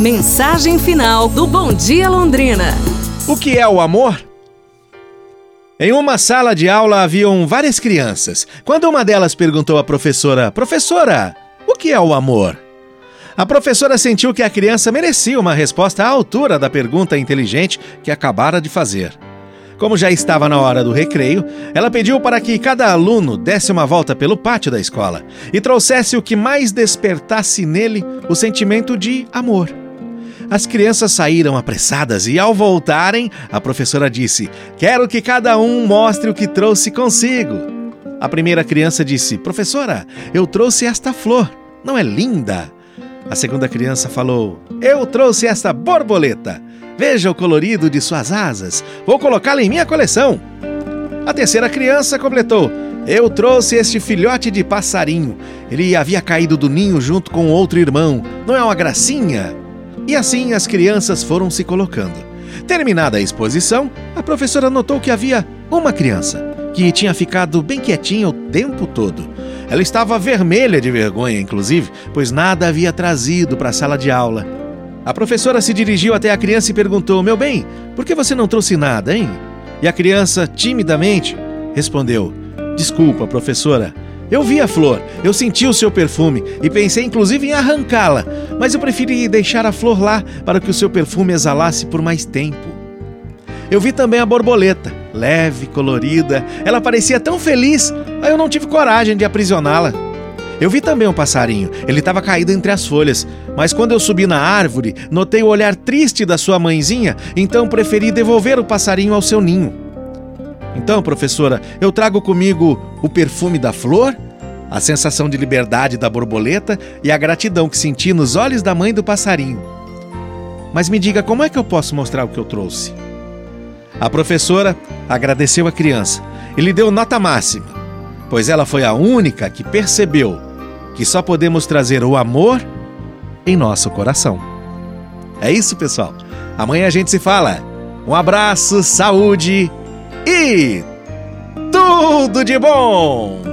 Mensagem final do Bom Dia Londrina. O que é o amor? Em uma sala de aula haviam várias crianças. Quando uma delas perguntou à professora: Professora, o que é o amor? A professora sentiu que a criança merecia uma resposta à altura da pergunta inteligente que acabara de fazer. Como já estava na hora do recreio, ela pediu para que cada aluno desse uma volta pelo pátio da escola e trouxesse o que mais despertasse nele o sentimento de amor. As crianças saíram apressadas e, ao voltarem, a professora disse: Quero que cada um mostre o que trouxe consigo. A primeira criança disse: Professora, eu trouxe esta flor. Não é linda? A segunda criança falou: Eu trouxe esta borboleta. Veja o colorido de suas asas. Vou colocá-la em minha coleção. A terceira criança completou: Eu trouxe este filhote de passarinho. Ele havia caído do ninho junto com outro irmão. Não é uma gracinha? E assim as crianças foram se colocando. Terminada a exposição, a professora notou que havia uma criança que tinha ficado bem quietinha o tempo todo. Ela estava vermelha de vergonha, inclusive, pois nada havia trazido para a sala de aula. A professora se dirigiu até a criança e perguntou: Meu bem, por que você não trouxe nada, hein? E a criança, timidamente, respondeu: Desculpa, professora, eu vi a flor, eu senti o seu perfume e pensei inclusive em arrancá-la, mas eu preferi deixar a flor lá para que o seu perfume exalasse por mais tempo. Eu vi também a borboleta, leve, colorida, ela parecia tão feliz, aí eu não tive coragem de aprisioná-la. Eu vi também um passarinho, ele estava caído entre as folhas, mas quando eu subi na árvore, notei o olhar triste da sua mãezinha, então preferi devolver o passarinho ao seu ninho. Então, professora, eu trago comigo o perfume da flor, a sensação de liberdade da borboleta e a gratidão que senti nos olhos da mãe do passarinho. Mas me diga, como é que eu posso mostrar o que eu trouxe? A professora agradeceu a criança e lhe deu nota máxima, pois ela foi a única que percebeu que só podemos trazer o amor em nosso coração. É isso, pessoal. Amanhã a gente se fala. Um abraço, saúde e tudo de bom!